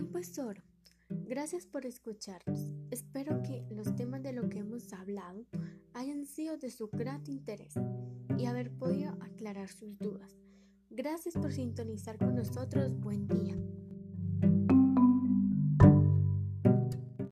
tiempo es oro. Gracias por escucharnos. Espero que los temas de lo que hemos hablado hayan sido de su gran interés y haber podido aclarar sus dudas. Gracias por sintonizar con nosotros. Buen día.